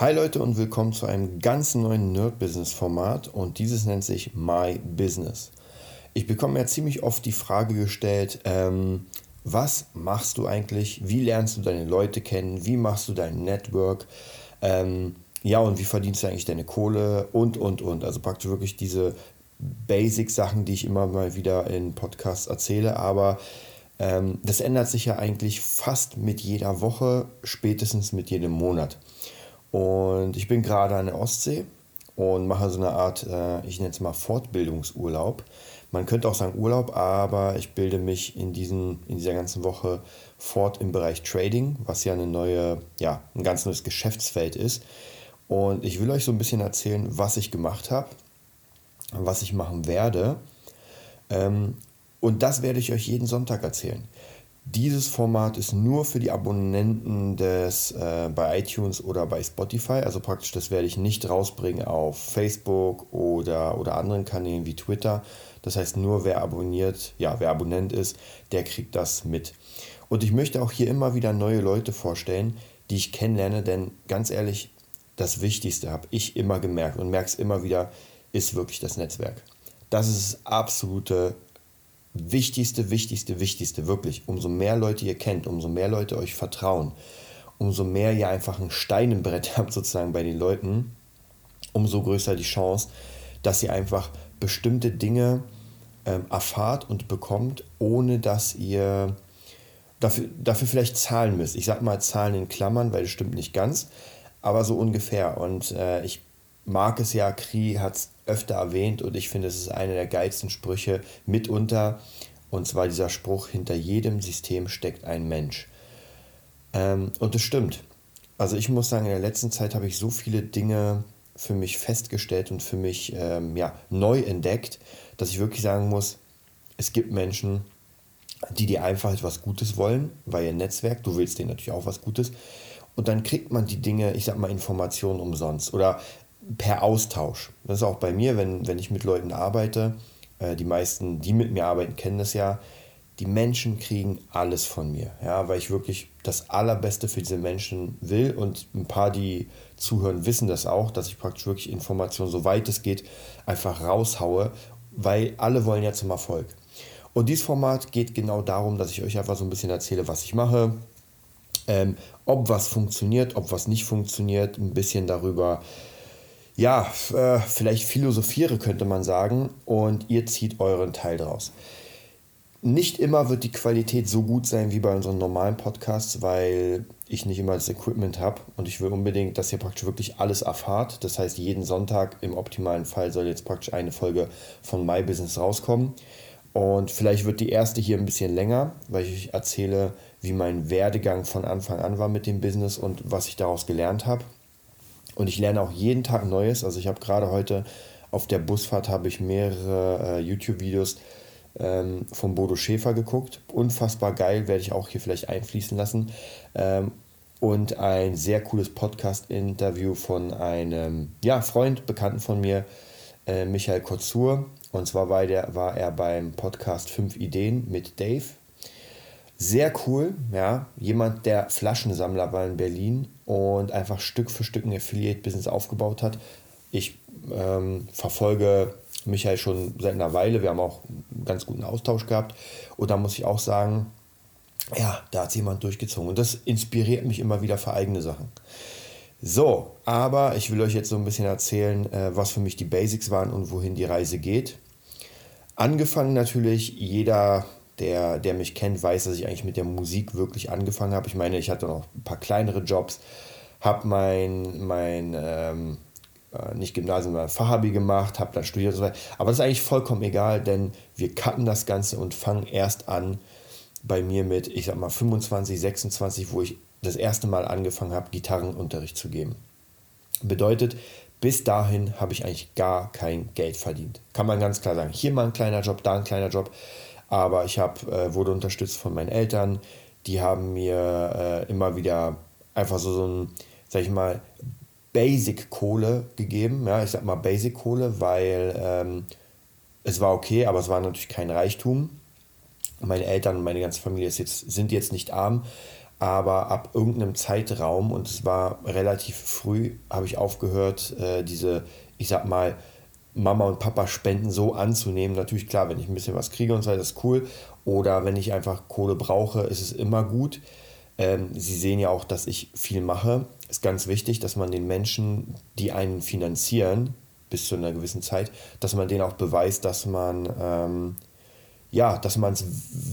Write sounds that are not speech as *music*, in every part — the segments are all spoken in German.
Hi Leute und willkommen zu einem ganz neuen Nerd-Business-Format und dieses nennt sich My Business. Ich bekomme ja ziemlich oft die Frage gestellt, ähm, was machst du eigentlich, wie lernst du deine Leute kennen, wie machst du dein Network, ähm, ja und wie verdienst du eigentlich deine Kohle und, und, und. Also praktisch wirklich diese Basic-Sachen, die ich immer mal wieder in Podcasts erzähle, aber ähm, das ändert sich ja eigentlich fast mit jeder Woche, spätestens mit jedem Monat. Und ich bin gerade an der Ostsee und mache so eine Art, äh, ich nenne es mal Fortbildungsurlaub. Man könnte auch sagen Urlaub, aber ich bilde mich in, diesen, in dieser ganzen Woche fort im Bereich Trading, was ja eine neue, ja, ein ganz neues Geschäftsfeld ist. Und ich will euch so ein bisschen erzählen, was ich gemacht habe, was ich machen werde. Ähm, und das werde ich euch jeden Sonntag erzählen. Dieses Format ist nur für die Abonnenten des äh, bei iTunes oder bei Spotify. Also praktisch, das werde ich nicht rausbringen auf Facebook oder, oder anderen Kanälen wie Twitter. Das heißt, nur wer abonniert, ja, wer Abonnent ist, der kriegt das mit. Und ich möchte auch hier immer wieder neue Leute vorstellen, die ich kennenlerne, denn ganz ehrlich, das Wichtigste habe ich immer gemerkt und merke es immer wieder, ist wirklich das Netzwerk. Das ist das absolute wichtigste, wichtigste, wichtigste, wirklich. Umso mehr Leute ihr kennt, umso mehr Leute euch vertrauen, umso mehr ihr einfach ein Stein im Brett *laughs* habt sozusagen bei den Leuten, umso größer die Chance, dass ihr einfach bestimmte Dinge ähm, erfahrt und bekommt, ohne dass ihr dafür, dafür vielleicht zahlen müsst. Ich sage mal Zahlen in Klammern, weil das stimmt nicht ganz, aber so ungefähr. Und äh, ich mag es ja, Kri hat es öfter erwähnt und ich finde, es ist einer der geilsten Sprüche mitunter. Und zwar dieser Spruch, hinter jedem System steckt ein Mensch. Ähm, und es stimmt. Also ich muss sagen, in der letzten Zeit habe ich so viele Dinge für mich festgestellt und für mich ähm, ja, neu entdeckt, dass ich wirklich sagen muss, es gibt Menschen, die dir einfach etwas Gutes wollen, weil ihr Netzwerk, du willst denen natürlich auch was Gutes. Und dann kriegt man die Dinge, ich sag mal, Informationen umsonst. Oder per Austausch. Das ist auch bei mir, wenn, wenn ich mit Leuten arbeite. Äh, die meisten, die mit mir arbeiten, kennen das ja. Die Menschen kriegen alles von mir, ja, weil ich wirklich das Allerbeste für diese Menschen will und ein paar, die zuhören, wissen das auch, dass ich praktisch wirklich Informationen, soweit es geht, einfach raushaue, weil alle wollen ja zum Erfolg. Und dieses Format geht genau darum, dass ich euch einfach so ein bisschen erzähle, was ich mache, ähm, ob was funktioniert, ob was nicht funktioniert, ein bisschen darüber, ja, äh, vielleicht philosophiere, könnte man sagen, und ihr zieht euren Teil draus. Nicht immer wird die Qualität so gut sein wie bei unseren normalen Podcasts, weil ich nicht immer das Equipment habe und ich will unbedingt, dass ihr praktisch wirklich alles erfahrt. Das heißt, jeden Sonntag im optimalen Fall soll jetzt praktisch eine Folge von My Business rauskommen. Und vielleicht wird die erste hier ein bisschen länger, weil ich erzähle, wie mein Werdegang von Anfang an war mit dem Business und was ich daraus gelernt habe. Und ich lerne auch jeden Tag Neues. Also ich habe gerade heute auf der Busfahrt habe ich mehrere äh, YouTube-Videos ähm, von Bodo Schäfer geguckt. Unfassbar geil, werde ich auch hier vielleicht einfließen lassen. Ähm, und ein sehr cooles Podcast-Interview von einem ja, Freund, Bekannten von mir, äh, Michael Kotzur. Und zwar war, der, war er beim Podcast 5 Ideen mit Dave. Sehr cool, ja. Jemand, der Flaschensammler war in Berlin und einfach Stück für Stück ein Affiliate-Business aufgebaut hat. Ich ähm, verfolge Michael schon seit einer Weile. Wir haben auch einen ganz guten Austausch gehabt. Und da muss ich auch sagen, ja, da hat jemand durchgezogen. Und das inspiriert mich immer wieder für eigene Sachen. So, aber ich will euch jetzt so ein bisschen erzählen, äh, was für mich die Basics waren und wohin die Reise geht. Angefangen natürlich, jeder der, der mich kennt, weiß, dass ich eigentlich mit der Musik wirklich angefangen habe. Ich meine, ich hatte noch ein paar kleinere Jobs, habe mein, mein ähm, äh, nicht Gymnasium, sondern Fachabi gemacht, habe dann studiert und so weiter. Aber das ist eigentlich vollkommen egal, denn wir cutten das Ganze und fangen erst an bei mir mit, ich sag mal, 25, 26, wo ich das erste Mal angefangen habe, Gitarrenunterricht zu geben. Bedeutet, bis dahin habe ich eigentlich gar kein Geld verdient. Kann man ganz klar sagen. Hier mal ein kleiner Job, da ein kleiner Job. Aber ich hab, äh, wurde unterstützt von meinen Eltern. Die haben mir äh, immer wieder einfach so, so ein, sag ich mal, Basic-Kohle gegeben. Ja, ich sag mal Basic-Kohle, weil ähm, es war okay, aber es war natürlich kein Reichtum. Meine Eltern und meine ganze Familie jetzt, sind jetzt nicht arm, aber ab irgendeinem Zeitraum, und es war relativ früh, habe ich aufgehört, äh, diese, ich sag mal, Mama und Papa Spenden so anzunehmen. Natürlich, klar, wenn ich ein bisschen was kriege und so, das ist cool. Oder wenn ich einfach Kohle brauche, ist es immer gut. Ähm, Sie sehen ja auch, dass ich viel mache. Ist ganz wichtig, dass man den Menschen, die einen finanzieren, bis zu einer gewissen Zeit, dass man denen auch beweist, dass man ähm, ja, dass man es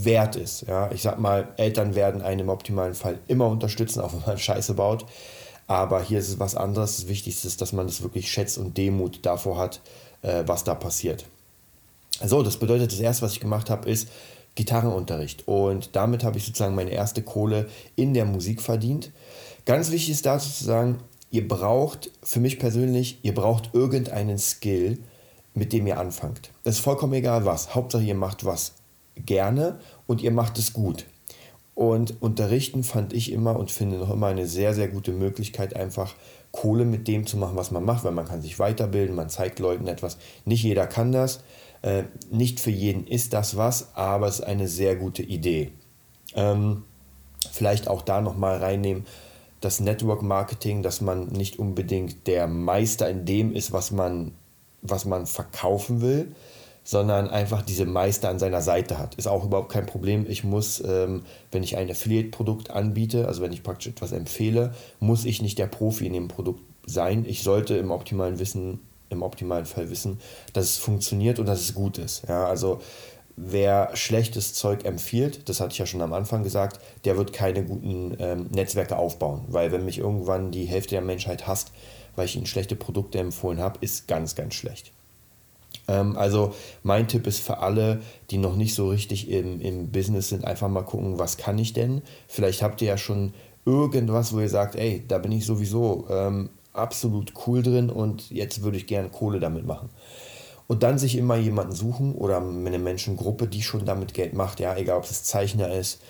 wert ist. Ja? Ich sag mal, Eltern werden einen im optimalen Fall immer unterstützen, auch wenn man *laughs* Scheiße baut. Aber hier ist es was anderes. Das Wichtigste ist, dass man es wirklich schätzt und Demut davor hat, äh, was da passiert. So, das bedeutet, das erste, was ich gemacht habe, ist Gitarrenunterricht. Und damit habe ich sozusagen meine erste Kohle in der Musik verdient. Ganz wichtig ist dazu zu sagen, ihr braucht, für mich persönlich, ihr braucht irgendeinen Skill, mit dem ihr anfangt. Es ist vollkommen egal was. Hauptsache ihr macht was gerne und ihr macht es gut. Und unterrichten fand ich immer und finde noch immer eine sehr, sehr gute Möglichkeit, einfach Kohle mit dem zu machen, was man macht, weil man kann sich weiterbilden, man zeigt Leuten etwas. Nicht jeder kann das, äh, nicht für jeden ist das was, aber es ist eine sehr gute Idee. Ähm, vielleicht auch da nochmal reinnehmen, das Network Marketing, dass man nicht unbedingt der Meister in dem ist, was man was man verkaufen will, sondern einfach diese Meister an seiner Seite hat. Ist auch überhaupt kein Problem. Ich muss, ähm, wenn ich ein Affiliate-Produkt anbiete, also wenn ich praktisch etwas empfehle, muss ich nicht der Profi in dem Produkt sein. Ich sollte im optimalen Wissen, im optimalen Fall wissen, dass es funktioniert und dass es gut ist. Ja, also wer schlechtes Zeug empfiehlt, das hatte ich ja schon am Anfang gesagt, der wird keine guten ähm, Netzwerke aufbauen. Weil wenn mich irgendwann die Hälfte der Menschheit hasst, weil ich ihnen schlechte Produkte empfohlen habe, ist ganz, ganz schlecht. Ähm, also mein Tipp ist für alle, die noch nicht so richtig im, im Business sind, einfach mal gucken, was kann ich denn? Vielleicht habt ihr ja schon irgendwas, wo ihr sagt, ey, da bin ich sowieso ähm, absolut cool drin und jetzt würde ich gerne Kohle damit machen. Und dann sich immer jemanden suchen oder eine Menschengruppe, die schon damit Geld macht, ja, egal ob es Zeichner ist,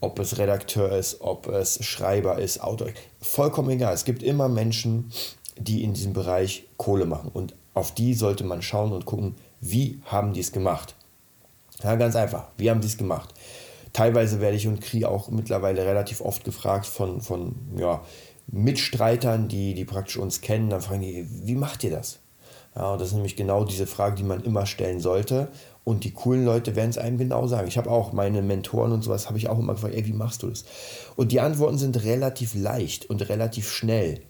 ob es Redakteur ist, ob es Schreiber ist, Autor, vollkommen egal. Es gibt immer Menschen, die in diesem Bereich Kohle machen. Und auf die sollte man schauen und gucken, wie haben die es gemacht. Ja, ganz einfach, wie haben die es gemacht? Teilweise werde ich und kriege auch mittlerweile relativ oft gefragt von, von ja, Mitstreitern, die, die praktisch uns kennen, dann fragen die, wie macht ihr das? Ja, und das ist nämlich genau diese Frage, die man immer stellen sollte. Und die coolen Leute werden es einem genau sagen. Ich habe auch meine Mentoren und sowas, habe ich auch immer gefragt, ey, wie machst du das? Und die Antworten sind relativ leicht und relativ schnell.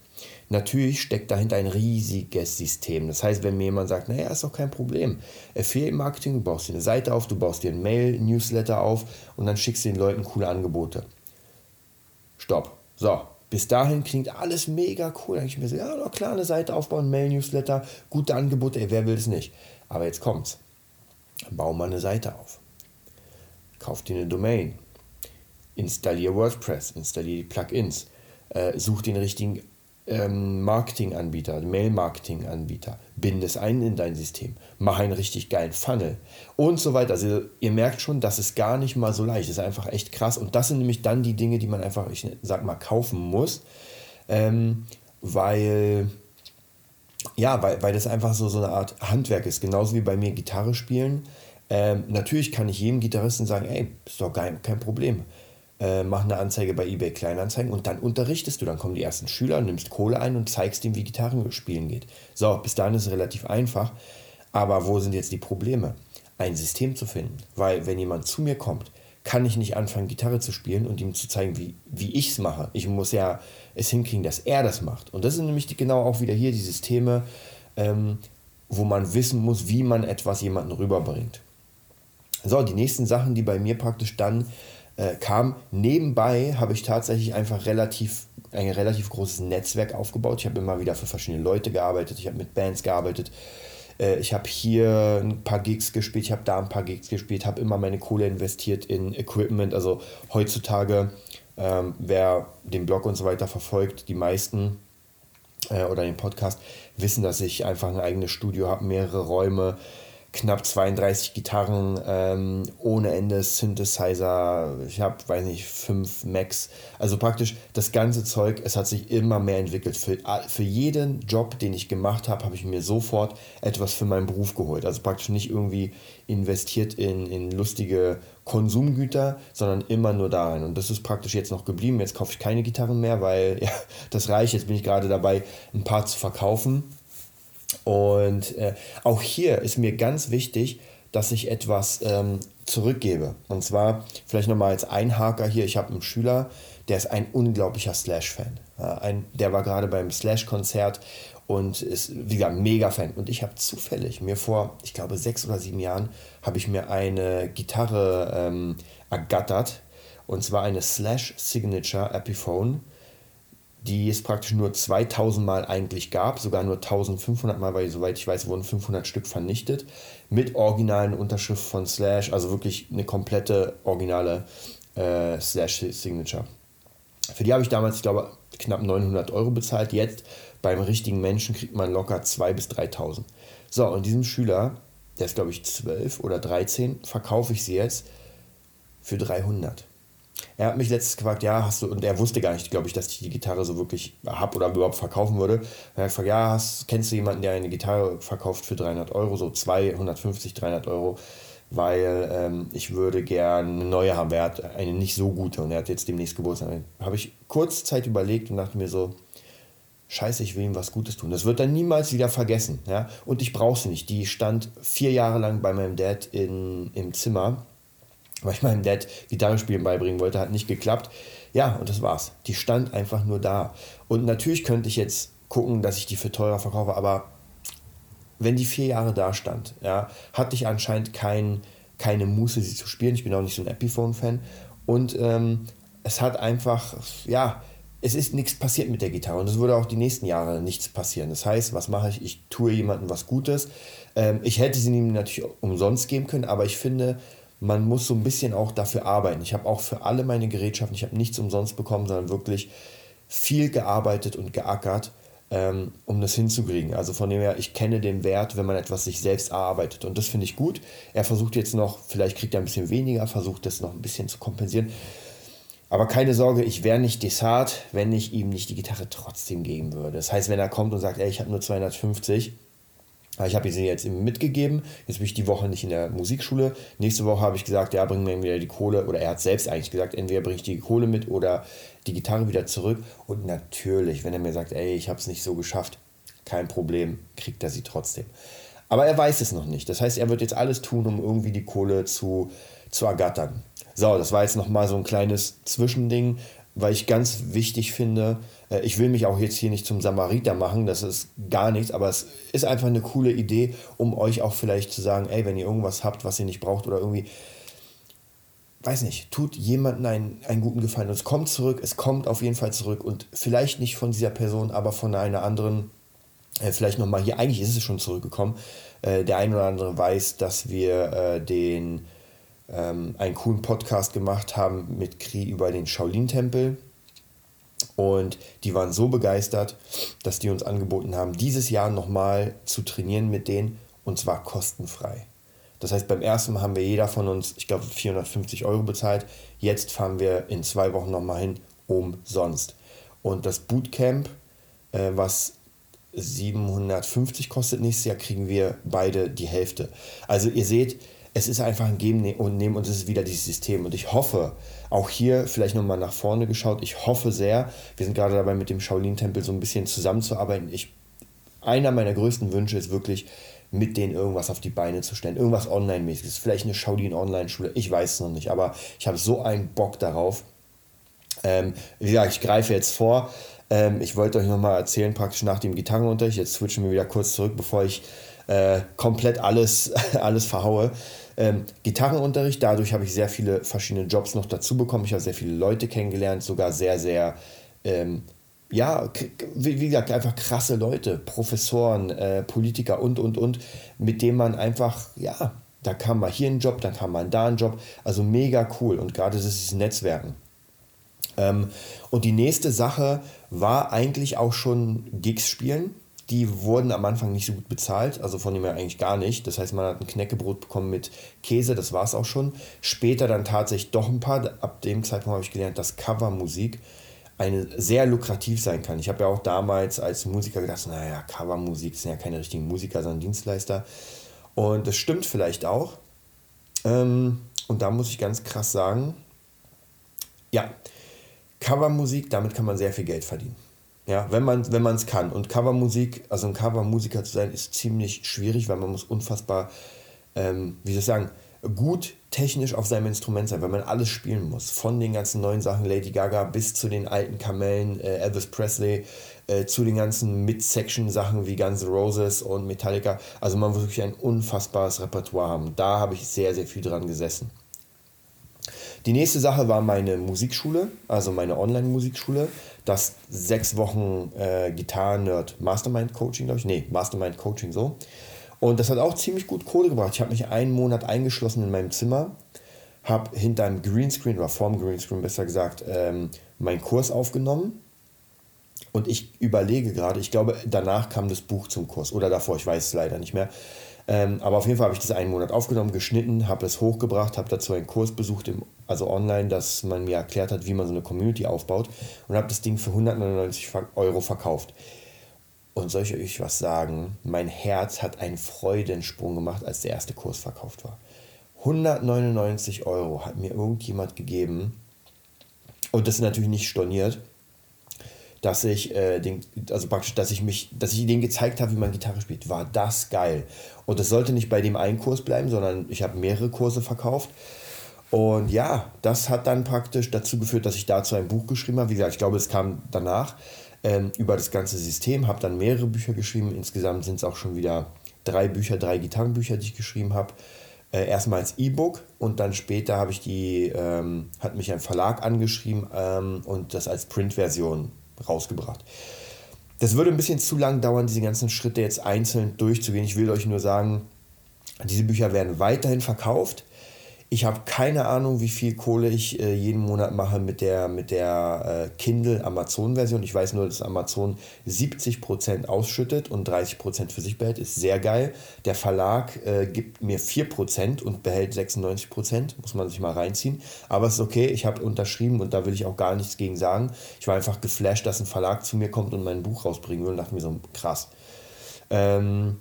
Natürlich steckt dahinter ein riesiges System. Das heißt, wenn mir jemand sagt, naja, ist doch kein Problem. Affiliate-Marketing, du baust dir eine Seite auf, du baust dir ein Mail-Newsletter auf und dann schickst du den Leuten coole Angebote. Stopp. So, bis dahin klingt alles mega cool. Dann denke ich mir so, ja, doch klar, eine Seite aufbauen, Mail-Newsletter, gute Angebote, ey, wer will es nicht? Aber jetzt kommt's. Bau mal eine Seite auf. Kauf dir eine Domain. Installier WordPress, installier die Plugins. Äh, such den richtigen ähm, Marketinganbieter, Mail-Marketing-Anbieter, binde es ein in dein System, mach einen richtig geilen Funnel und so weiter. Also ihr merkt schon, das ist gar nicht mal so leicht, das ist einfach echt krass. Und das sind nämlich dann die Dinge, die man einfach, ich sag mal, kaufen muss, ähm, weil ja, weil, weil das einfach so, so eine Art Handwerk ist, genauso wie bei mir Gitarre spielen. Ähm, natürlich kann ich jedem Gitarristen sagen, ey, ist doch kein, kein Problem äh, mach eine Anzeige bei eBay Kleinanzeigen und dann unterrichtest du. Dann kommen die ersten Schüler, nimmst Kohle ein und zeigst ihm, wie Gitarrenspielen geht. So, bis dahin ist es relativ einfach. Aber wo sind jetzt die Probleme? Ein System zu finden. Weil, wenn jemand zu mir kommt, kann ich nicht anfangen, Gitarre zu spielen und ihm zu zeigen, wie, wie ich es mache. Ich muss ja es hinkriegen, dass er das macht. Und das sind nämlich die, genau auch wieder hier die Systeme, ähm, wo man wissen muss, wie man etwas jemanden rüberbringt. So, die nächsten Sachen, die bei mir praktisch dann äh, kam. Nebenbei habe ich tatsächlich einfach relativ ein relativ großes Netzwerk aufgebaut. Ich habe immer wieder für verschiedene Leute gearbeitet, ich habe mit Bands gearbeitet. Äh, ich habe hier ein paar Gigs gespielt, ich habe da ein paar Gigs gespielt, habe immer meine Kohle investiert in Equipment. Also heutzutage, ähm, wer den Blog und so weiter verfolgt, die meisten äh, oder den Podcast wissen, dass ich einfach ein eigenes Studio habe, mehrere Räume, knapp 32 Gitarren, ähm, ohne Ende Synthesizer, ich habe, weiß nicht, fünf Macs. Also praktisch das ganze Zeug, es hat sich immer mehr entwickelt. Für, für jeden Job, den ich gemacht habe, habe ich mir sofort etwas für meinen Beruf geholt. Also praktisch nicht irgendwie investiert in, in lustige Konsumgüter, sondern immer nur da. Und das ist praktisch jetzt noch geblieben. Jetzt kaufe ich keine Gitarren mehr, weil *laughs* ja, das reicht. Jetzt bin ich gerade dabei, ein paar zu verkaufen und äh, auch hier ist mir ganz wichtig, dass ich etwas ähm, zurückgebe. Und zwar vielleicht nochmal als Einhaker hier, ich habe einen Schüler, der ist ein unglaublicher Slash-Fan. Ja, der war gerade beim Slash-Konzert und ist, wie gesagt, mega Fan. Und ich habe zufällig mir vor, ich glaube, sechs oder sieben Jahren, habe ich mir eine Gitarre ähm, ergattert. Und zwar eine Slash Signature Epiphone die es praktisch nur 2000 Mal eigentlich gab, sogar nur 1500 Mal, weil soweit ich weiß, wurden 500 Stück vernichtet, mit originalen Unterschrift von Slash, also wirklich eine komplette originale äh, Slash-Signature. Für die habe ich damals, ich glaube, knapp 900 Euro bezahlt. Jetzt beim richtigen Menschen kriegt man locker 2.000 bis 3.000. So, und diesem Schüler, der ist glaube ich 12 oder 13, verkaufe ich sie jetzt für 300. Er hat mich letztens gefragt, ja, hast du, und er wusste gar nicht, glaube ich, dass ich die Gitarre so wirklich habe oder überhaupt verkaufen würde. Er hat gefragt, ja, hast, kennst du jemanden, der eine Gitarre verkauft für 300 Euro, so 250, 300 Euro, weil ähm, ich würde gerne eine neue haben. Er hat eine nicht so gute und er hat jetzt demnächst Geburtstag. Habe ich kurz Zeit überlegt und dachte mir so, Scheiße, ich will ihm was Gutes tun. Das wird er niemals wieder vergessen. Ja? Und ich brauche sie nicht. Die stand vier Jahre lang bei meinem Dad in, im Zimmer weil ich meinem Dad Gitarre spielen beibringen wollte, hat nicht geklappt. Ja, und das war's. Die stand einfach nur da. Und natürlich könnte ich jetzt gucken, dass ich die für teurer verkaufe, aber wenn die vier Jahre da stand, ja, hatte ich anscheinend kein, keine Muße, sie zu spielen. Ich bin auch nicht so ein Epiphone-Fan. Und ähm, es hat einfach, ja, es ist nichts passiert mit der Gitarre und es würde auch die nächsten Jahre nichts passieren. Das heißt, was mache ich? Ich tue jemandem was Gutes. Ähm, ich hätte sie ihm natürlich umsonst geben können, aber ich finde, man muss so ein bisschen auch dafür arbeiten. Ich habe auch für alle meine Gerätschaften, ich habe nichts umsonst bekommen, sondern wirklich viel gearbeitet und geackert, ähm, um das hinzukriegen. Also von dem her, ich kenne den Wert, wenn man etwas sich selbst erarbeitet. Und das finde ich gut. Er versucht jetzt noch, vielleicht kriegt er ein bisschen weniger, versucht das noch ein bisschen zu kompensieren. Aber keine Sorge, ich wäre nicht desart, wenn ich ihm nicht die Gitarre trotzdem geben würde. Das heißt, wenn er kommt und sagt, ey, ich habe nur 250, ich habe sie jetzt eben mitgegeben. Jetzt bin ich die Woche nicht in der Musikschule. Nächste Woche habe ich gesagt, ja, bring mir entweder die Kohle, oder er hat selbst eigentlich gesagt, entweder bringe ich die Kohle mit oder die Gitarre wieder zurück. Und natürlich, wenn er mir sagt, ey, ich habe es nicht so geschafft, kein Problem, kriegt er sie trotzdem. Aber er weiß es noch nicht. Das heißt, er wird jetzt alles tun, um irgendwie die Kohle zu, zu ergattern. So, das war jetzt nochmal so ein kleines Zwischending, weil ich ganz wichtig finde, ich will mich auch jetzt hier nicht zum Samariter machen, das ist gar nichts, aber es ist einfach eine coole Idee, um euch auch vielleicht zu sagen, ey, wenn ihr irgendwas habt, was ihr nicht braucht oder irgendwie, weiß nicht, tut jemandem einen, einen guten Gefallen. Und es kommt zurück, es kommt auf jeden Fall zurück und vielleicht nicht von dieser Person, aber von einer anderen, äh, vielleicht nochmal hier, eigentlich ist es schon zurückgekommen. Äh, der ein oder andere weiß, dass wir äh, den ähm, einen coolen Podcast gemacht haben mit Kri über den Shaolin-Tempel und die waren so begeistert, dass die uns angeboten haben, dieses Jahr nochmal zu trainieren mit denen und zwar kostenfrei. Das heißt, beim ersten Mal haben wir jeder von uns, ich glaube, 450 Euro bezahlt. Jetzt fahren wir in zwei Wochen nochmal hin, umsonst. Und das Bootcamp, äh, was 750 kostet nächstes Jahr, kriegen wir beide die Hälfte. Also ihr seht, es ist einfach ein Geben und Nehmen und es ist wieder dieses System. Und ich hoffe, auch hier vielleicht nochmal nach vorne geschaut, ich hoffe sehr, wir sind gerade dabei mit dem Shaolin-Tempel so ein bisschen zusammenzuarbeiten. Ich, einer meiner größten Wünsche ist wirklich, mit denen irgendwas auf die Beine zu stellen. Irgendwas Online-mäßiges. Vielleicht eine Shaolin-Online-Schule. Ich weiß es noch nicht, aber ich habe so einen Bock darauf. Ähm, wie gesagt, ich greife jetzt vor. Ähm, ich wollte euch nochmal erzählen, praktisch nach dem Gitarrenunterricht. Jetzt switchen wir wieder kurz zurück, bevor ich äh, komplett alles, *laughs* alles verhaue. Ähm, Gitarrenunterricht, dadurch habe ich sehr viele verschiedene Jobs noch dazu bekommen. Ich habe sehr viele Leute kennengelernt, sogar sehr, sehr, ähm, ja, wie, gesagt, einfach krasse Leute, Professoren, äh, Politiker und, und, und, mit denen man einfach, ja, da kam mal hier ein Job, dann kam mal da ein Job. Also mega cool und gerade das ist Netzwerken. Ähm, und die nächste Sache war eigentlich auch schon Gigs spielen. Die wurden am Anfang nicht so gut bezahlt, also von dem her eigentlich gar nicht. Das heißt, man hat ein Knäckebrot bekommen mit Käse, das war es auch schon. Später dann tatsächlich doch ein paar. Ab dem Zeitpunkt habe ich gelernt, dass Covermusik eine sehr lukrativ sein kann. Ich habe ja auch damals als Musiker gedacht, naja, Covermusik sind ja keine richtigen Musiker, sondern Dienstleister. Und das stimmt vielleicht auch. Ähm, und da muss ich ganz krass sagen, ja, Covermusik, damit kann man sehr viel Geld verdienen. Ja, wenn man wenn es kann. Und Covermusik, also ein Covermusiker zu sein, ist ziemlich schwierig, weil man muss unfassbar, ähm, wie soll ich sagen, gut technisch auf seinem Instrument sein, weil man alles spielen muss. Von den ganzen neuen Sachen Lady Gaga bis zu den alten Kamellen, äh, Elvis Presley, äh, zu den ganzen Mid-Section-Sachen wie Guns N' Roses und Metallica. Also man muss wirklich ein unfassbares Repertoire haben. Da habe ich sehr, sehr viel dran gesessen. Die nächste Sache war meine Musikschule, also meine Online-Musikschule. Das sechs Wochen äh, Gitarren-Nerd Mastermind Coaching, glaube ich. Nee, Mastermind Coaching so. Und das hat auch ziemlich gut Kohle gebracht. Ich habe mich einen Monat eingeschlossen in meinem Zimmer, habe hinter einem Greenscreen oder vorm Greenscreen besser gesagt ähm, meinen Kurs aufgenommen. Und ich überlege gerade, ich glaube, danach kam das Buch zum Kurs oder davor, ich weiß es leider nicht mehr. Ähm, aber auf jeden Fall habe ich das einen Monat aufgenommen, geschnitten, habe es hochgebracht, habe dazu einen Kurs besucht, im, also online, dass man mir erklärt hat, wie man so eine Community aufbaut und habe das Ding für 199 Euro verkauft. Und soll ich euch was sagen? Mein Herz hat einen Freudensprung gemacht, als der erste Kurs verkauft war. 199 Euro hat mir irgendjemand gegeben. Und das ist natürlich nicht storniert dass ich äh, den, also praktisch, dass ich mich, dass ich denen gezeigt habe, wie man Gitarre spielt, war das geil. Und es sollte nicht bei dem einen Kurs bleiben, sondern ich habe mehrere Kurse verkauft. Und ja, das hat dann praktisch dazu geführt, dass ich dazu ein Buch geschrieben habe. Wie gesagt, ich glaube, es kam danach ähm, über das ganze System, habe dann mehrere Bücher geschrieben. Insgesamt sind es auch schon wieder drei Bücher, drei Gitarrenbücher, die ich geschrieben habe. Äh, erstmal als E-Book und dann später habe ich die, ähm, hat mich ein Verlag angeschrieben ähm, und das als Printversion rausgebracht. Das würde ein bisschen zu lang dauern, diese ganzen Schritte jetzt einzeln durchzugehen. Ich will euch nur sagen, diese Bücher werden weiterhin verkauft. Ich habe keine Ahnung, wie viel Kohle ich äh, jeden Monat mache mit der, mit der äh, Kindle Amazon-Version. Ich weiß nur, dass Amazon 70% ausschüttet und 30% für sich behält. Ist sehr geil. Der Verlag äh, gibt mir 4% und behält 96%. Muss man sich mal reinziehen. Aber es ist okay, ich habe unterschrieben und da will ich auch gar nichts gegen sagen. Ich war einfach geflasht, dass ein Verlag zu mir kommt und mein Buch rausbringen will und dachte mir so, krass. Ähm,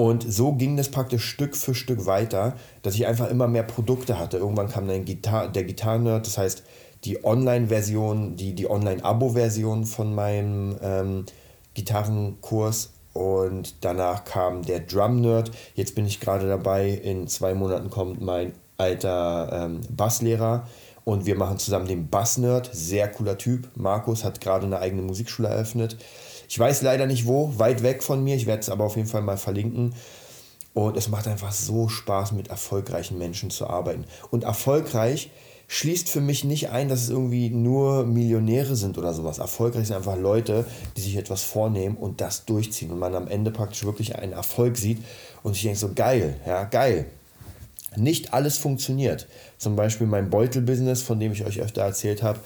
und so ging das praktisch Stück für Stück weiter, dass ich einfach immer mehr Produkte hatte. Irgendwann kam dann Gitar der Gitarrenerd, das heißt die Online-Version, die, die Online-Abo-Version von meinem ähm, Gitarrenkurs und danach kam der Drum-Nerd. Jetzt bin ich gerade dabei, in zwei Monaten kommt mein alter ähm, Basslehrer und wir machen zusammen den Bass-Nerd. Sehr cooler Typ. Markus hat gerade eine eigene Musikschule eröffnet. Ich weiß leider nicht wo, weit weg von mir. Ich werde es aber auf jeden Fall mal verlinken. Und es macht einfach so Spaß, mit erfolgreichen Menschen zu arbeiten. Und erfolgreich schließt für mich nicht ein, dass es irgendwie nur Millionäre sind oder sowas. Erfolgreich sind einfach Leute, die sich etwas vornehmen und das durchziehen. Und man am Ende praktisch wirklich einen Erfolg sieht und sich denkt so, geil, ja, geil. Nicht alles funktioniert. Zum Beispiel mein Beutelbusiness, von dem ich euch öfter erzählt habe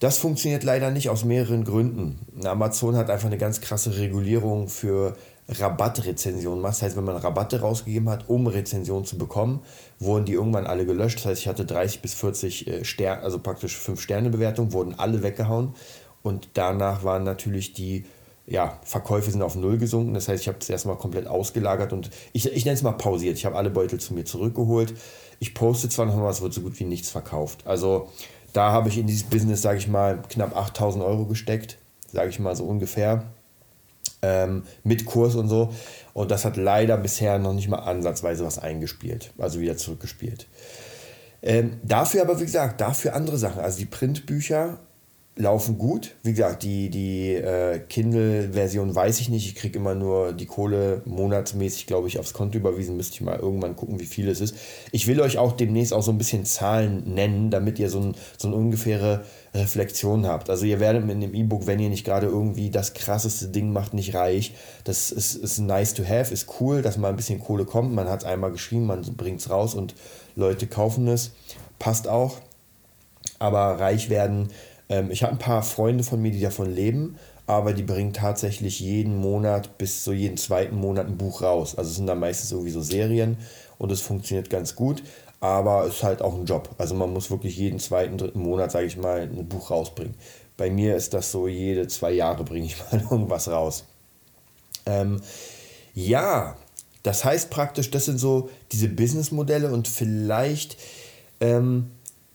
das funktioniert leider nicht aus mehreren Gründen. Amazon hat einfach eine ganz krasse Regulierung für Rabattrezensionen. Das heißt, wenn man Rabatte rausgegeben hat, um Rezensionen zu bekommen, wurden die irgendwann alle gelöscht. Das heißt, ich hatte 30 bis 40 Sterne, also praktisch 5 Sterne Bewertungen, wurden alle weggehauen. Und danach waren natürlich die ja, Verkäufe sind auf Null gesunken. Das heißt, ich habe es erstmal komplett ausgelagert und ich, ich nenne es mal pausiert. Ich habe alle Beutel zu mir zurückgeholt. Ich poste zwar noch mal, es wird so gut wie nichts verkauft. Also da habe ich in dieses Business, sage ich mal, knapp 8000 Euro gesteckt, sage ich mal so ungefähr, ähm, mit Kurs und so. Und das hat leider bisher noch nicht mal ansatzweise was eingespielt, also wieder zurückgespielt. Ähm, dafür aber, wie gesagt, dafür andere Sachen. Also die Printbücher laufen gut. Wie gesagt, die, die äh, Kindle-Version weiß ich nicht. Ich kriege immer nur die Kohle monatsmäßig, glaube ich, aufs Konto überwiesen. Müsste ich mal irgendwann gucken, wie viel es ist. Ich will euch auch demnächst auch so ein bisschen Zahlen nennen, damit ihr so, ein, so eine ungefähre Reflexion habt. Also ihr werdet mit dem E-Book, wenn ihr nicht gerade irgendwie das krasseste Ding macht, nicht reich. Das ist, ist nice to have, ist cool, dass mal ein bisschen Kohle kommt. Man hat es einmal geschrieben, man bringt es raus und Leute kaufen es. Passt auch. Aber reich werden ähm, ich habe ein paar Freunde von mir, die davon leben, aber die bringen tatsächlich jeden Monat bis so jeden zweiten Monat ein Buch raus. Also es sind dann meistens sowieso Serien und es funktioniert ganz gut, aber es ist halt auch ein Job. Also man muss wirklich jeden zweiten, dritten Monat, sage ich mal, ein Buch rausbringen. Bei mir ist das so, jede zwei Jahre bringe ich *laughs* mal irgendwas raus. Ähm, ja, das heißt praktisch, das sind so diese Businessmodelle und vielleicht, ähm,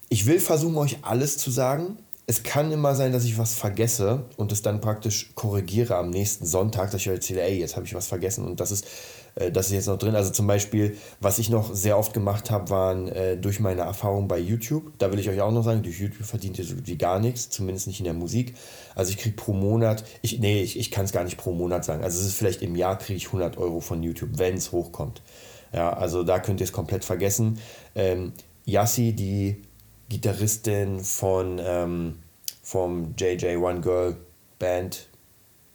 ich will versuchen, euch alles zu sagen, es kann immer sein, dass ich was vergesse und es dann praktisch korrigiere am nächsten Sonntag, dass ich euch erzähle, ey, jetzt habe ich was vergessen und das ist, äh, das ist jetzt noch drin. Also zum Beispiel, was ich noch sehr oft gemacht habe, waren äh, durch meine Erfahrungen bei YouTube. Da will ich euch auch noch sagen, durch YouTube verdient ihr so gut wie gar nichts, zumindest nicht in der Musik. Also ich kriege pro Monat, ich, nee, ich, ich kann es gar nicht pro Monat sagen. Also es ist vielleicht im Jahr kriege ich 100 Euro von YouTube, wenn es hochkommt. Ja, also da könnt ihr es komplett vergessen. Ähm, Yassi, die Gitarristin von ähm, vom JJ One Girl Band,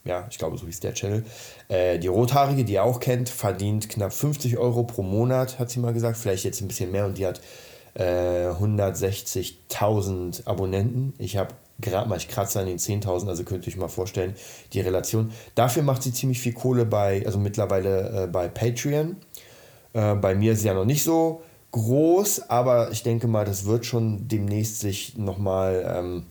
ja, ich glaube, so hieß der Channel. Äh, die Rothaarige, die ihr auch kennt, verdient knapp 50 Euro pro Monat, hat sie mal gesagt. Vielleicht jetzt ein bisschen mehr und die hat äh, 160.000 Abonnenten. Ich habe gerade mal, ich kratze an den 10.000, also könnt ihr euch mal vorstellen, die Relation. Dafür macht sie ziemlich viel Kohle bei, also mittlerweile äh, bei Patreon. Äh, bei mir ist sie ja noch nicht so groß, aber ich denke mal, das wird schon demnächst sich nochmal ähm,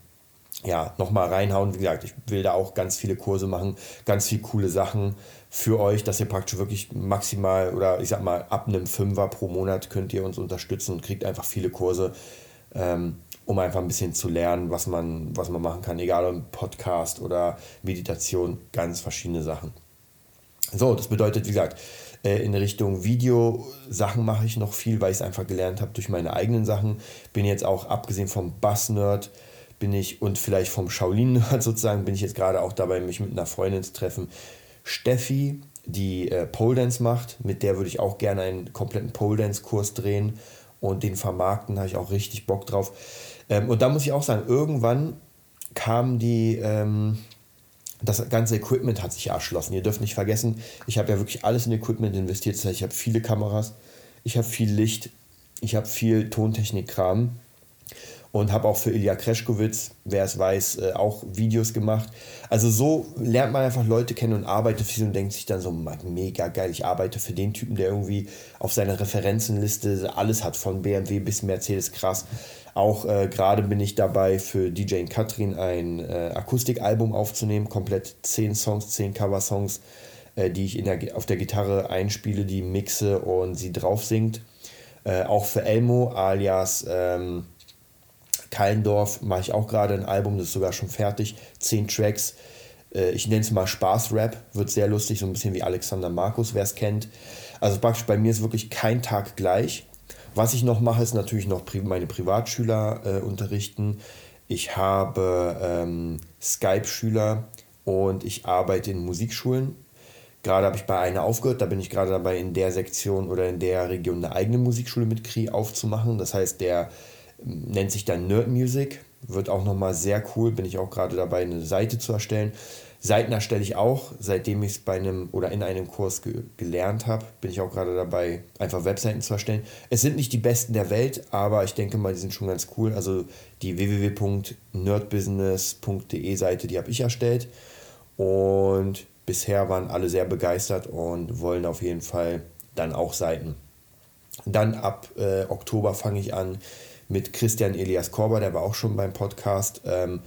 ja, nochmal reinhauen. Wie gesagt, ich will da auch ganz viele Kurse machen, ganz viele coole Sachen für euch, dass ihr praktisch wirklich maximal oder ich sag mal ab einem Fünfer pro Monat könnt ihr uns unterstützen und kriegt einfach viele Kurse, ähm, um einfach ein bisschen zu lernen, was man, was man machen kann, egal ob Podcast oder Meditation, ganz verschiedene Sachen. So, das bedeutet, wie gesagt, äh, in Richtung Video-Sachen mache ich noch viel, weil ich es einfach gelernt habe durch meine eigenen Sachen. Bin jetzt auch, abgesehen vom Bass-Nerd, bin ich und vielleicht vom Shaolin-Nerd *laughs* sozusagen, bin ich jetzt gerade auch dabei, mich mit einer Freundin zu treffen. Steffi, die äh, Pole Dance macht, mit der würde ich auch gerne einen kompletten Pole Dance-Kurs drehen und den vermarkten, da habe ich auch richtig Bock drauf. Ähm, und da muss ich auch sagen, irgendwann kam die, ähm, das ganze Equipment hat sich erschlossen. Ihr dürft nicht vergessen, ich habe ja wirklich alles in Equipment investiert. Das heißt, ich habe viele Kameras, ich habe viel Licht, ich habe viel Tontechnik-Kram und habe auch für Ilya Kreschkowitz, wer es weiß, äh, auch Videos gemacht. Also so lernt man einfach Leute kennen und arbeitet für sie und denkt sich dann so, mega geil, ich arbeite für den Typen, der irgendwie auf seiner Referenzenliste alles hat, von BMW bis Mercedes, krass. Auch äh, gerade bin ich dabei, für DJ Katrin ein äh, Akustikalbum aufzunehmen, komplett 10 Songs, 10 Cover-Songs, äh, die ich in der, auf der Gitarre einspiele, die mixe und sie drauf singt. Äh, auch für Elmo alias... Ähm, Kallendorf mache ich auch gerade ein Album, das ist sogar schon fertig. Zehn Tracks. Äh, ich nenne es mal Spaß-Rap, wird sehr lustig, so ein bisschen wie Alexander Markus, wer es kennt. Also praktisch bei mir ist wirklich kein Tag gleich. Was ich noch mache, ist natürlich noch meine Privatschüler äh, unterrichten. Ich habe ähm, Skype-Schüler und ich arbeite in Musikschulen. Gerade habe ich bei einer aufgehört, da bin ich gerade dabei, in der Sektion oder in der Region eine eigene Musikschule mit Kri aufzumachen. Das heißt, der nennt sich dann Nerd Music, wird auch nochmal sehr cool, bin ich auch gerade dabei, eine Seite zu erstellen. Seiten erstelle ich auch, seitdem ich es bei einem oder in einem Kurs ge gelernt habe, bin ich auch gerade dabei, einfach Webseiten zu erstellen. Es sind nicht die besten der Welt, aber ich denke mal, die sind schon ganz cool. Also die www.nerdbusiness.de Seite, die habe ich erstellt und bisher waren alle sehr begeistert und wollen auf jeden Fall dann auch Seiten. Dann ab äh, Oktober fange ich an, mit Christian Elias Korber, der war auch schon beim Podcast. Ähm,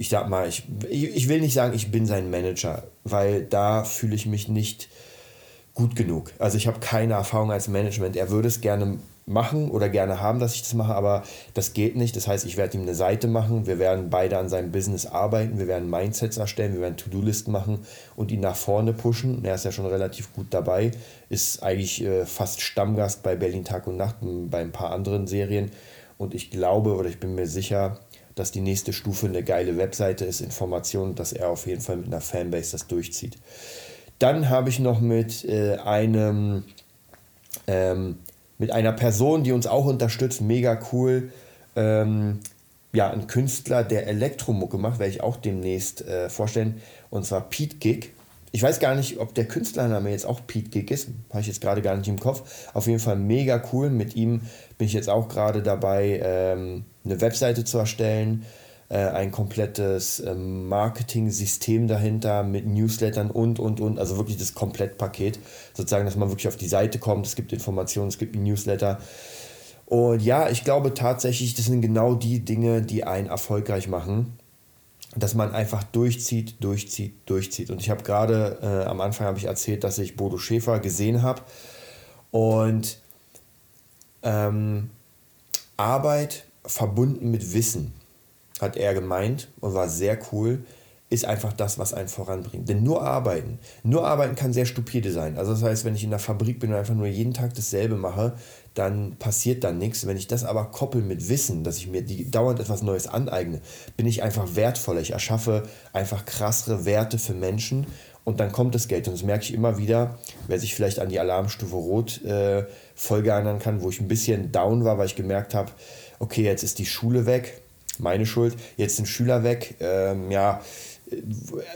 ich sag mal, ich, ich will nicht sagen, ich bin sein Manager, weil da fühle ich mich nicht gut genug. Also ich habe keine Erfahrung als Management. Er würde es gerne machen oder gerne haben, dass ich das mache, aber das geht nicht. Das heißt, ich werde ihm eine Seite machen, wir werden beide an seinem Business arbeiten, wir werden Mindsets erstellen, wir werden To-Do-Listen machen und ihn nach vorne pushen. Er ist ja schon relativ gut dabei, ist eigentlich äh, fast Stammgast bei Berlin Tag und Nacht, bei ein paar anderen Serien. Und ich glaube oder ich bin mir sicher, dass die nächste Stufe eine geile Webseite ist, Informationen, dass er auf jeden Fall mit einer Fanbase das durchzieht. Dann habe ich noch mit äh, einem ähm, mit einer Person, die uns auch unterstützt, mega cool. Ähm, ja, ein Künstler, der Elektromucke macht, werde ich auch demnächst äh, vorstellen. Und zwar Pete Gig ich weiß gar nicht, ob der Künstlername jetzt auch Pete Gig ist. Habe ich jetzt gerade gar nicht im Kopf. Auf jeden Fall mega cool. Mit ihm bin ich jetzt auch gerade dabei, ähm, eine Webseite zu erstellen. äh, ein komplettes äh, Marketing-System dahinter mit Newslettern und, und, und. Also wirklich das Komplettpaket. Sozusagen, dass man wirklich auf die Seite kommt. Es gibt Informationen, es gibt Newsletter. Und ja, ich glaube tatsächlich, das sind genau die Dinge, die einen erfolgreich machen dass man einfach durchzieht, durchzieht, durchzieht. Und ich habe gerade äh, am Anfang habe ich erzählt, dass ich Bodo Schäfer gesehen habe und ähm, Arbeit verbunden mit Wissen, hat er gemeint und war sehr cool, ist einfach das, was einen voranbringt. Denn nur arbeiten, nur arbeiten kann sehr stupide sein. Also das heißt, wenn ich in der Fabrik bin und einfach nur jeden Tag dasselbe mache, dann passiert dann nichts. Wenn ich das aber koppel mit Wissen, dass ich mir die, dauernd etwas Neues aneigne, bin ich einfach wertvoller. Ich erschaffe einfach krassere Werte für Menschen und dann kommt das Geld. Und das merke ich immer wieder, wer sich vielleicht an die Alarmstufe Rot äh, Folge erinnern kann, wo ich ein bisschen down war, weil ich gemerkt habe, okay, jetzt ist die Schule weg, meine Schuld, jetzt sind Schüler weg, ähm, ja,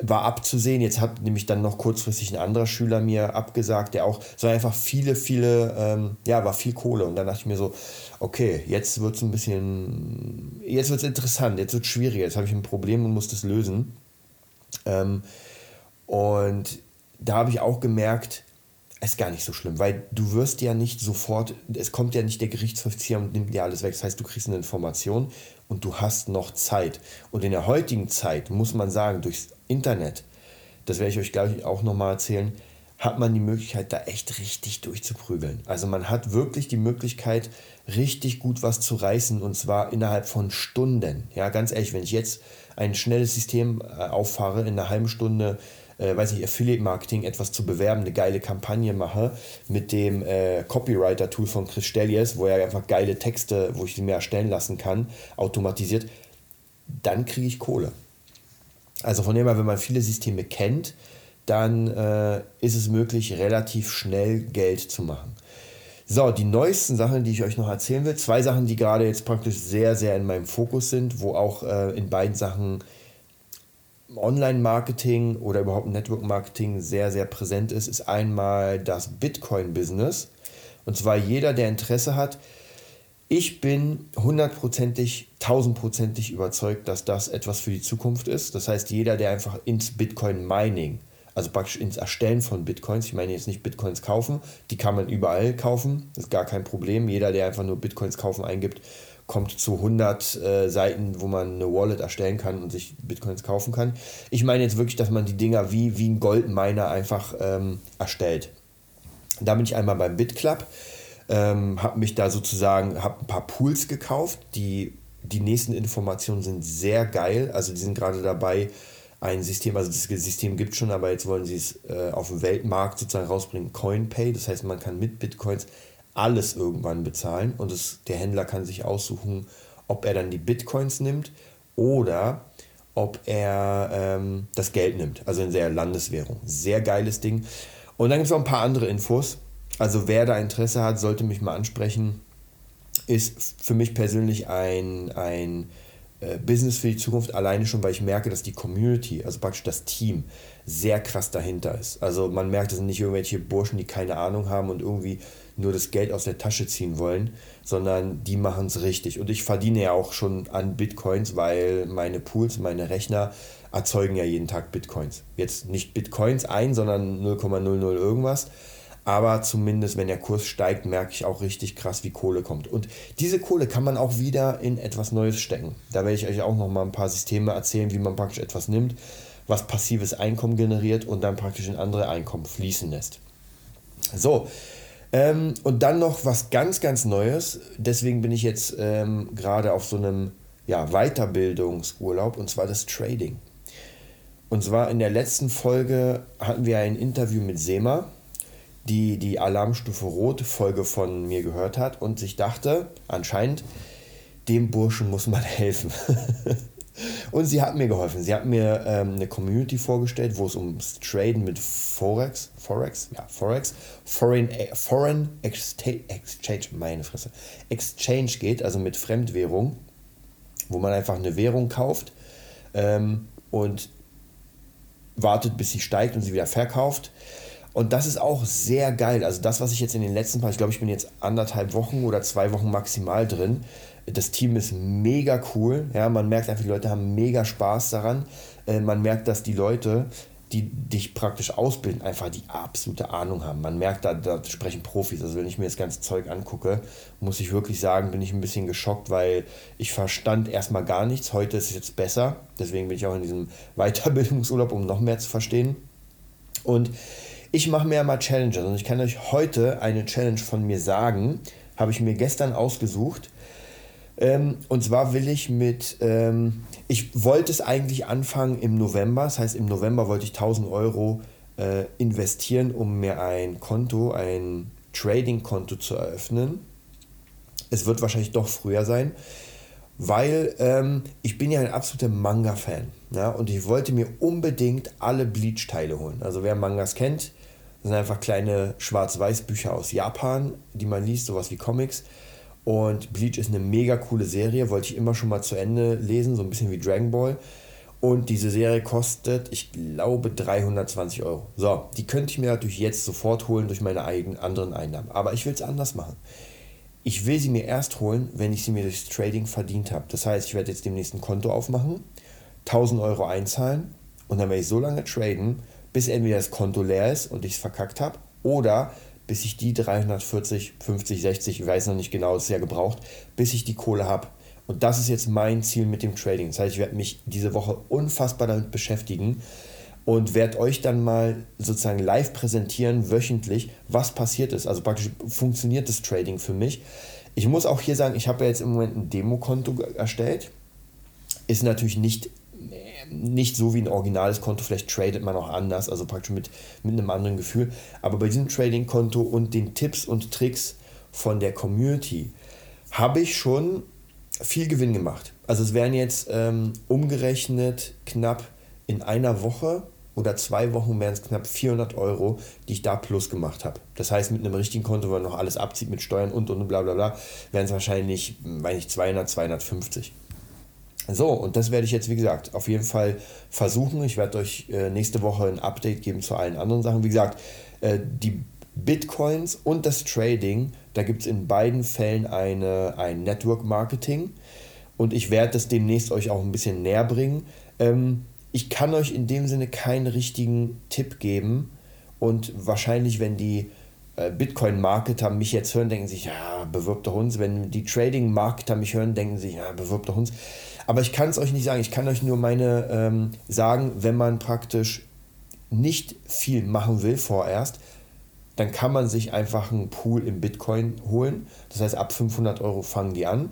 war abzusehen. Jetzt hat nämlich dann noch kurzfristig ein anderer Schüler mir abgesagt, der auch, so einfach viele, viele, ähm, ja, war viel Kohle. Und dann dachte ich mir so, okay, jetzt wird es ein bisschen, jetzt wird es interessant, jetzt wird es schwieriger, jetzt habe ich ein Problem und muss das lösen. Ähm, und da habe ich auch gemerkt, ist gar nicht so schlimm, weil du wirst ja nicht sofort, es kommt ja nicht der Gerichtsvollzieher und nimmt dir alles weg. Das heißt, du kriegst eine Information und du hast noch Zeit. Und in der heutigen Zeit muss man sagen, durchs Internet, das werde ich euch gleich auch nochmal erzählen, hat man die Möglichkeit, da echt richtig durchzuprügeln. Also man hat wirklich die Möglichkeit, richtig gut was zu reißen und zwar innerhalb von Stunden. Ja, ganz ehrlich, wenn ich jetzt ein schnelles System äh, auffahre, in einer halben Stunde äh, weiß nicht, Affiliate-Marketing etwas zu bewerben, eine geile Kampagne mache mit dem äh, Copywriter-Tool von Chris Stellies, wo er einfach geile Texte, wo ich sie mir erstellen lassen kann, automatisiert, dann kriege ich Kohle. Also von dem her, wenn man viele Systeme kennt, dann äh, ist es möglich, relativ schnell Geld zu machen. So, die neuesten Sachen, die ich euch noch erzählen will, zwei Sachen, die gerade jetzt praktisch sehr, sehr in meinem Fokus sind, wo auch äh, in beiden Sachen Online-Marketing oder überhaupt Network-Marketing sehr, sehr präsent ist, ist einmal das Bitcoin-Business. Und zwar jeder, der Interesse hat. Ich bin hundertprozentig, tausendprozentig überzeugt, dass das etwas für die Zukunft ist. Das heißt, jeder, der einfach ins Bitcoin-Mining, also praktisch ins Erstellen von Bitcoins, ich meine jetzt nicht Bitcoins kaufen, die kann man überall kaufen, ist gar kein Problem. Jeder, der einfach nur Bitcoins kaufen eingibt, kommt zu 100 äh, Seiten, wo man eine Wallet erstellen kann und sich Bitcoins kaufen kann. Ich meine jetzt wirklich, dass man die Dinger wie, wie ein Goldminer einfach ähm, erstellt. Da bin ich einmal beim BitClub, ähm, habe mich da sozusagen, habe ein paar Pools gekauft, die, die nächsten Informationen sind sehr geil, also die sind gerade dabei, ein System, also das System gibt schon, aber jetzt wollen sie es äh, auf dem Weltmarkt sozusagen rausbringen, CoinPay, das heißt man kann mit Bitcoins alles irgendwann bezahlen und es, der Händler kann sich aussuchen, ob er dann die Bitcoins nimmt oder ob er ähm, das Geld nimmt, also in der Landeswährung. Sehr geiles Ding. Und dann gibt es noch ein paar andere Infos. Also wer da Interesse hat, sollte mich mal ansprechen. Ist für mich persönlich ein, ein äh, Business für die Zukunft, alleine schon, weil ich merke, dass die Community, also praktisch das Team, sehr krass dahinter ist. Also man merkt, es sind nicht irgendwelche Burschen, die keine Ahnung haben und irgendwie nur das Geld aus der Tasche ziehen wollen, sondern die machen es richtig. Und ich verdiene ja auch schon an Bitcoins, weil meine Pools, meine Rechner erzeugen ja jeden Tag Bitcoins. Jetzt nicht Bitcoins ein, sondern 0,00 irgendwas. Aber zumindest, wenn der Kurs steigt, merke ich auch richtig krass, wie Kohle kommt. Und diese Kohle kann man auch wieder in etwas Neues stecken. Da werde ich euch auch noch mal ein paar Systeme erzählen, wie man praktisch etwas nimmt, was passives Einkommen generiert und dann praktisch in andere Einkommen fließen lässt. So, ähm, und dann noch was ganz, ganz Neues. Deswegen bin ich jetzt ähm, gerade auf so einem ja, Weiterbildungsurlaub und zwar das Trading. Und zwar in der letzten Folge hatten wir ein Interview mit Sema, die die Alarmstufe Rot Folge von mir gehört hat und sich dachte, anscheinend, dem Burschen muss man *laughs* helfen. Und sie hat mir geholfen. Sie hat mir ähm, eine Community vorgestellt, wo es ums Traden mit Forex, Forex, ja, Forex, Foreign, Foreign Exchange, meine Fresse, Exchange geht, also mit Fremdwährung, wo man einfach eine Währung kauft ähm, und wartet, bis sie steigt und sie wieder verkauft. Und das ist auch sehr geil. Also das, was ich jetzt in den letzten paar, ich glaube, ich bin jetzt anderthalb Wochen oder zwei Wochen maximal drin, Das Team ist mega cool. Ja, man merkt einfach, die Leute haben mega Spaß daran. Äh, man merkt, dass die Leute, die dich praktisch ausbilden, einfach die absolute Ahnung haben. Man merkt, da, da sprechen Profis. Also wenn ich mir das ganze Zeug angucke, muss ich wirklich sagen, bin ich ein bisschen geschockt, weil ich verstand erstmal gar nichts. Heute ist es jetzt besser. Deswegen bin ich auch in diesem Weiterbildungsurlaub, um noch mehr zu verstehen. Und ich mache mir ja mal Challenges und ich kann euch heute eine Challenge von mir sagen, habe ich mir gestern ausgesucht. Ähm, und zwar will ich mit, ähm, ich wollte es eigentlich anfangen im November, das heißt im November wollte ich 1000 Euro äh, investieren, um mir ein Konto, ein Trading-Konto zu eröffnen. Es wird wahrscheinlich doch früher sein, weil ähm, ich bin ja ein absoluter Manga-Fan. Ja, und ich wollte mir unbedingt alle Bleach-Teile holen. Also wer Mangas kennt, sind einfach kleine Schwarz-Weiß-Bücher aus Japan, die man liest, sowas wie Comics. Und Bleach ist eine mega coole Serie, wollte ich immer schon mal zu Ende lesen, so ein bisschen wie Dragon Ball. Und diese Serie kostet, ich glaube, 320 Euro. So, die könnte ich mir natürlich jetzt sofort holen durch meine eigenen anderen Einnahmen. Aber ich will es anders machen. Ich will sie mir erst holen, wenn ich sie mir durchs Trading verdient habe. Das heißt, ich werde jetzt demnächst ein Konto aufmachen, 1000 Euro einzahlen und dann werde ich so lange traden, bis entweder das Konto leer ist und ich es verkackt habe oder bis ich die 340, 50, 60, ich weiß noch nicht genau, ist ja gebraucht, bis ich die Kohle habe. Und das ist jetzt mein Ziel mit dem Trading. Das heißt, ich werde mich diese Woche unfassbar damit beschäftigen und werde euch dann mal sozusagen live präsentieren, wöchentlich, was passiert ist. Also praktisch funktioniert das Trading für mich. Ich muss auch hier sagen, ich habe ja jetzt im Moment ein Demokonto erstellt. Ist natürlich nicht nicht so wie ein originales Konto, vielleicht tradet man auch anders, also praktisch mit, mit einem anderen Gefühl. Aber bei diesem Trading-Konto und den Tipps und Tricks von der Community habe ich schon viel Gewinn gemacht. Also es wären jetzt ähm, umgerechnet knapp in einer Woche oder zwei Wochen wären es knapp 400 Euro, die ich da plus gemacht habe. Das heißt, mit einem richtigen Konto, wo man noch alles abzieht mit Steuern und und bla bla bla, wären es wahrscheinlich, weiß nicht, 200, 250. So, und das werde ich jetzt, wie gesagt, auf jeden Fall versuchen. Ich werde euch äh, nächste Woche ein Update geben zu allen anderen Sachen. Wie gesagt, äh, die Bitcoins und das Trading, da gibt es in beiden Fällen eine, ein Network Marketing. Und ich werde das demnächst euch auch ein bisschen näher bringen. Ähm, ich kann euch in dem Sinne keinen richtigen Tipp geben. Und wahrscheinlich, wenn die äh, Bitcoin-Marketer mich jetzt hören, denken sich, ja, bewirb doch uns. Wenn die Trading-Marketer mich hören, denken sich, ja, bewirb doch uns. Aber ich kann es euch nicht sagen. Ich kann euch nur meine ähm, sagen, wenn man praktisch nicht viel machen will vorerst, dann kann man sich einfach einen Pool im Bitcoin holen. Das heißt, ab 500 Euro fangen die an.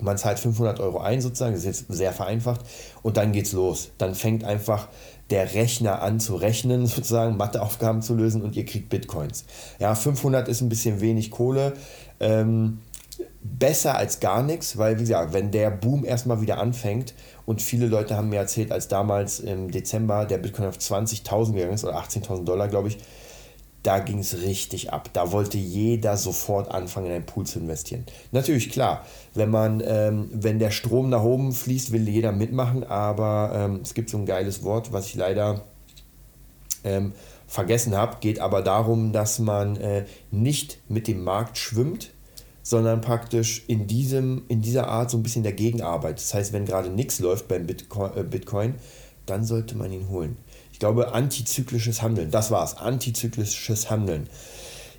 Man zahlt 500 Euro ein sozusagen, das ist jetzt sehr vereinfacht. Und dann geht's los. Dann fängt einfach der Rechner an zu rechnen, *laughs* sozusagen Matheaufgaben zu lösen und ihr kriegt Bitcoins. Ja, 500 ist ein bisschen wenig Kohle. Ähm, besser als gar nichts, weil wie gesagt, wenn der Boom erstmal wieder anfängt und viele Leute haben mir erzählt, als damals im Dezember der Bitcoin auf 20.000 gegangen ist oder 18.000 Dollar, glaube ich, da ging es richtig ab. Da wollte jeder sofort anfangen, in einen Pool zu investieren. Natürlich, klar, wenn man, ähm, wenn der Strom nach oben fließt, will jeder mitmachen, aber ähm, es gibt so ein geiles Wort, was ich leider ähm, vergessen habe, geht aber darum, dass man äh, nicht mit dem Markt schwimmt, sondern praktisch in, diesem, in dieser Art so ein bisschen dagegen arbeitet. Das heißt, wenn gerade nichts läuft beim Bitcoin, äh, Bitcoin, dann sollte man ihn holen. Ich glaube, antizyklisches Handeln, das war's, antizyklisches Handeln.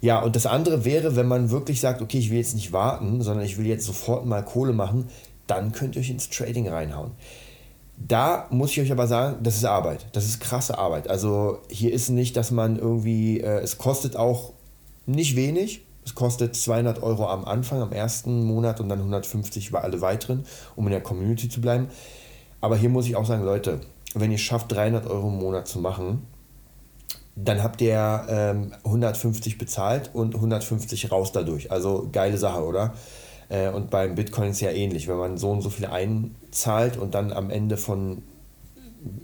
Ja, und das andere wäre, wenn man wirklich sagt, okay, ich will jetzt nicht warten, sondern ich will jetzt sofort mal Kohle machen, dann könnt ihr euch ins Trading reinhauen. Da muss ich euch aber sagen, das ist Arbeit. Das ist krasse Arbeit. Also hier ist nicht, dass man irgendwie, äh, es kostet auch nicht wenig, es kostet 200 Euro am Anfang, am ersten Monat und dann 150 bei alle weiteren, um in der Community zu bleiben. Aber hier muss ich auch sagen, Leute, wenn ihr schafft, 300 Euro im Monat zu machen, dann habt ihr ähm, 150 bezahlt und 150 raus dadurch. Also geile Sache, oder? Äh, und beim Bitcoin ist ja ähnlich. Wenn man so und so viel einzahlt und dann am Ende von,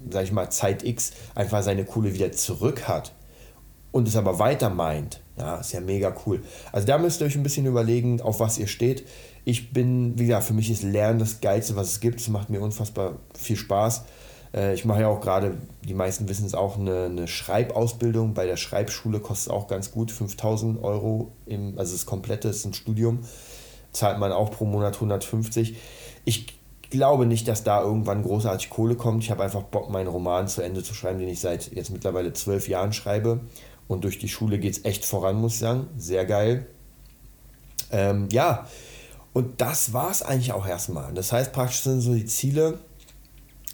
sag ich mal, Zeit X einfach seine Kohle wieder zurück hat und es aber weiter meint, ja, ist ja mega cool. Also da müsst ihr euch ein bisschen überlegen, auf was ihr steht. Ich bin, wie gesagt, für mich ist Lernen das Geilste, was es gibt. Es macht mir unfassbar viel Spaß. Äh, ich mache ja auch gerade, die meisten wissen es auch, eine, eine Schreibausbildung. Bei der Schreibschule kostet es auch ganz gut, 5000 Euro, im, also das komplette ist ein Studium. zahlt man auch pro Monat 150. Ich glaube nicht, dass da irgendwann großartig Kohle kommt. Ich habe einfach Bock, meinen Roman zu Ende zu schreiben, den ich seit jetzt mittlerweile zwölf Jahren schreibe. Und durch die Schule geht es echt voran, muss ich sagen. Sehr geil. Ähm, ja, und das war es eigentlich auch erstmal. Das heißt, praktisch sind so die Ziele,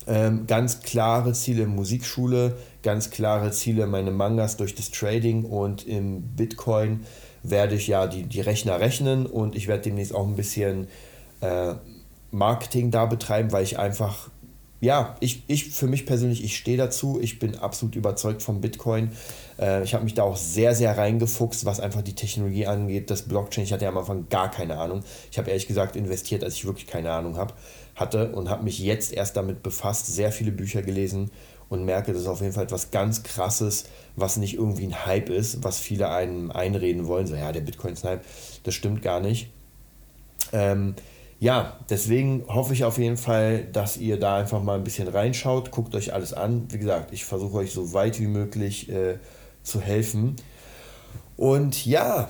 ähm, ganz klare Ziele Musikschule, ganz klare Ziele meine Mangas durch das Trading und im Bitcoin werde ich ja die, die Rechner rechnen und ich werde demnächst auch ein bisschen äh, Marketing da betreiben, weil ich einfach, ja, ich, ich für mich persönlich, ich stehe dazu, ich bin absolut überzeugt vom Bitcoin. Äh, ich habe mich da auch sehr, sehr reingefuchst, was einfach die Technologie angeht, das Blockchain. Ich hatte ja am Anfang gar keine Ahnung. Ich habe ehrlich gesagt investiert, als ich wirklich keine Ahnung habe, hatte und habe mich jetzt erst damit befasst, sehr viele Bücher gelesen und merke, das ist auf jeden Fall etwas ganz Krasses, was nicht irgendwie ein Hype ist, was viele einem einreden wollen. So, ja, der Bitcoin ist ein Hype. Das stimmt gar nicht. Ähm, ja, deswegen hoffe ich auf jeden Fall, dass ihr da einfach mal ein bisschen reinschaut, guckt euch alles an. Wie gesagt, ich versuche euch so weit wie möglich äh, zu helfen. Und ja,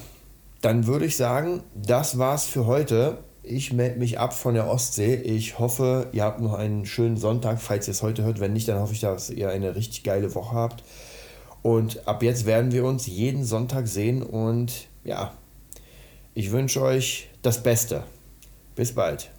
dann würde ich sagen, das war's für heute. Ich melde mich ab von der Ostsee. Ich hoffe, ihr habt noch einen schönen Sonntag, falls ihr es heute hört. Wenn nicht, dann hoffe ich, dass ihr eine richtig geile Woche habt. Und ab jetzt werden wir uns jeden Sonntag sehen und ja, ich wünsche euch das Beste. Bis bald.